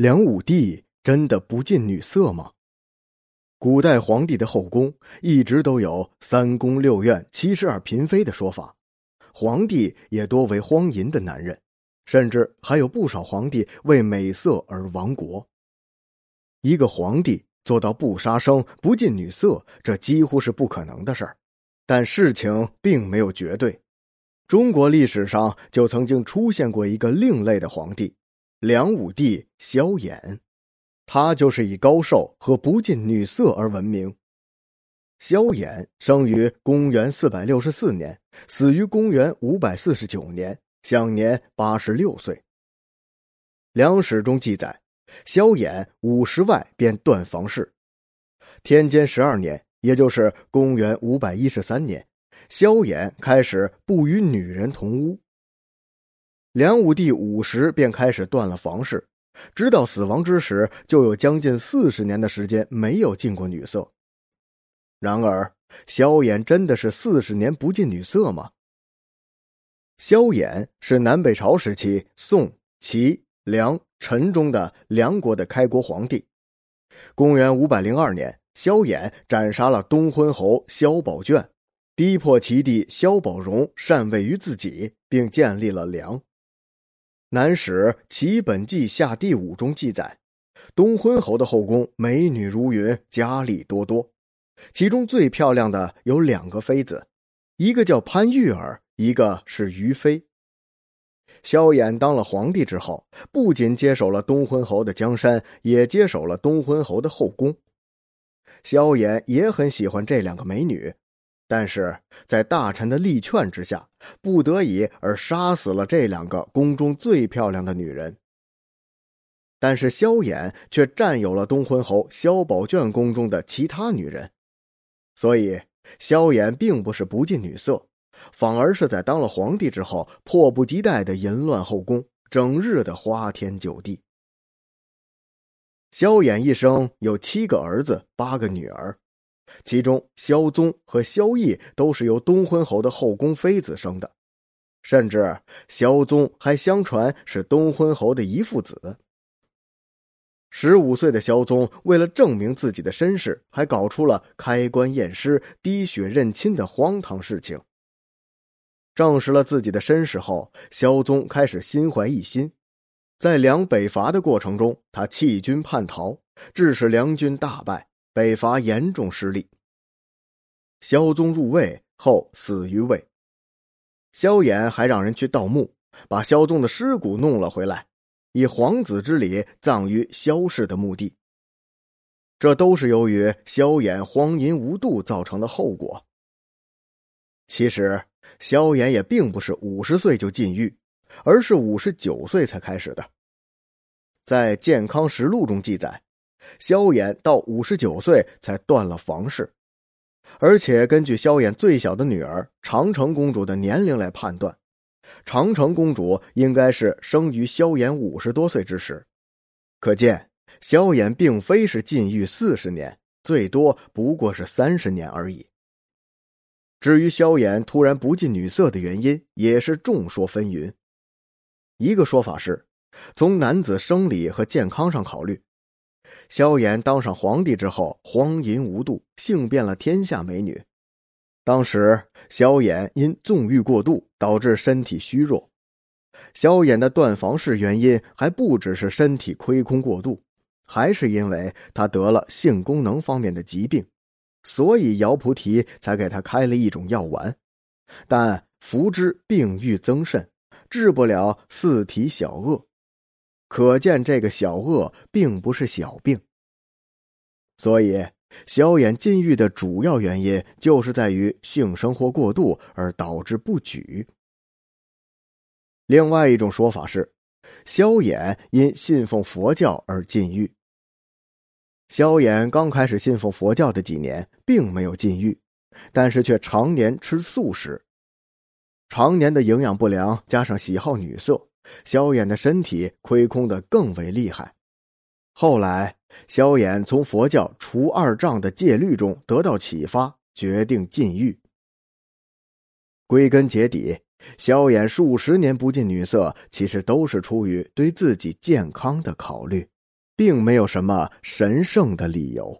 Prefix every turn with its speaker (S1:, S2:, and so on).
S1: 梁武帝真的不近女色吗？古代皇帝的后宫一直都有三宫六院七十二嫔妃的说法，皇帝也多为荒淫的男人，甚至还有不少皇帝为美色而亡国。一个皇帝做到不杀生、不近女色，这几乎是不可能的事儿。但事情并没有绝对，中国历史上就曾经出现过一个另类的皇帝。梁武帝萧衍，他就是以高寿和不近女色而闻名。萧衍生于公元四百六十四年，死于公元五百四十九年，享年八十六岁。梁史中记载，萧衍五十外便断房事。天监十二年，也就是公元五百一十三年，萧衍开始不与女人同屋。梁武帝五十便开始断了房事，直到死亡之时，就有将近四十年的时间没有近过女色。然而，萧衍真的是四十年不近女色吗？萧衍是南北朝时期宋、齐、梁、陈中的梁国的开国皇帝。公元五百零二年，萧衍斩杀了东昏侯萧宝卷，逼迫其弟萧宝融禅位于自己，并建立了梁。南史《齐本纪下第五》中记载，东昏侯的后宫美女如云，佳丽多多，其中最漂亮的有两个妃子，一个叫潘玉儿，一个是于妃。萧衍当了皇帝之后，不仅接手了东昏侯的江山，也接手了东昏侯的后宫。萧衍也很喜欢这两个美女。但是在大臣的力劝之下，不得已而杀死了这两个宫中最漂亮的女人。但是萧衍却占有了东昏侯萧宝卷宫中的其他女人，所以萧衍并不是不近女色，反而是在当了皇帝之后，迫不及待的淫乱后宫，整日的花天酒地。萧衍一生有七个儿子，八个女儿。其中，萧宗和萧绎都是由东昏侯的后宫妃子生的，甚至萧宗还相传是东昏侯的遗父子。十五岁的萧宗为了证明自己的身世，还搞出了开棺验尸、滴血认亲的荒唐事情。证实了自己的身世后，萧宗开始心怀异心，在梁北伐的过程中，他弃军叛逃，致使梁军大败。北伐严重失利，萧宗入魏后死于魏。萧衍还让人去盗墓，把萧宗的尸骨弄了回来，以皇子之礼葬于萧氏的墓地。这都是由于萧衍荒淫无度造成的后果。其实，萧衍也并不是五十岁就禁欲，而是五十九岁才开始的。在《健康实录》中记载。萧衍到五十九岁才断了房事，而且根据萧衍最小的女儿长城公主的年龄来判断，长城公主应该是生于萧衍五十多岁之时，可见萧衍并非是禁欲四十年，最多不过是三十年而已。至于萧衍突然不近女色的原因，也是众说纷纭。一个说法是，从男子生理和健康上考虑。萧衍当上皇帝之后，荒淫无度，性变了天下美女。当时萧衍因纵欲过度，导致身体虚弱。萧衍的断房事原因还不只是身体亏空过度，还是因为他得了性功能方面的疾病，所以姚菩提才给他开了一种药丸，但服之病愈增甚，治不了四体小恶。可见，这个小恶并不是小病。所以，萧衍禁欲的主要原因就是在于性生活过度而导致不举。另外一种说法是，萧衍因信奉佛教而禁欲。萧衍刚开始信奉佛教的几年，并没有禁欲，但是却常年吃素食，常年的营养不良加上喜好女色。萧衍的身体亏空的更为厉害。后来，萧衍从佛教除二障的戒律中得到启发，决定禁欲。归根结底，萧衍数十年不近女色，其实都是出于对自己健康的考虑。并没有什么神圣的理由。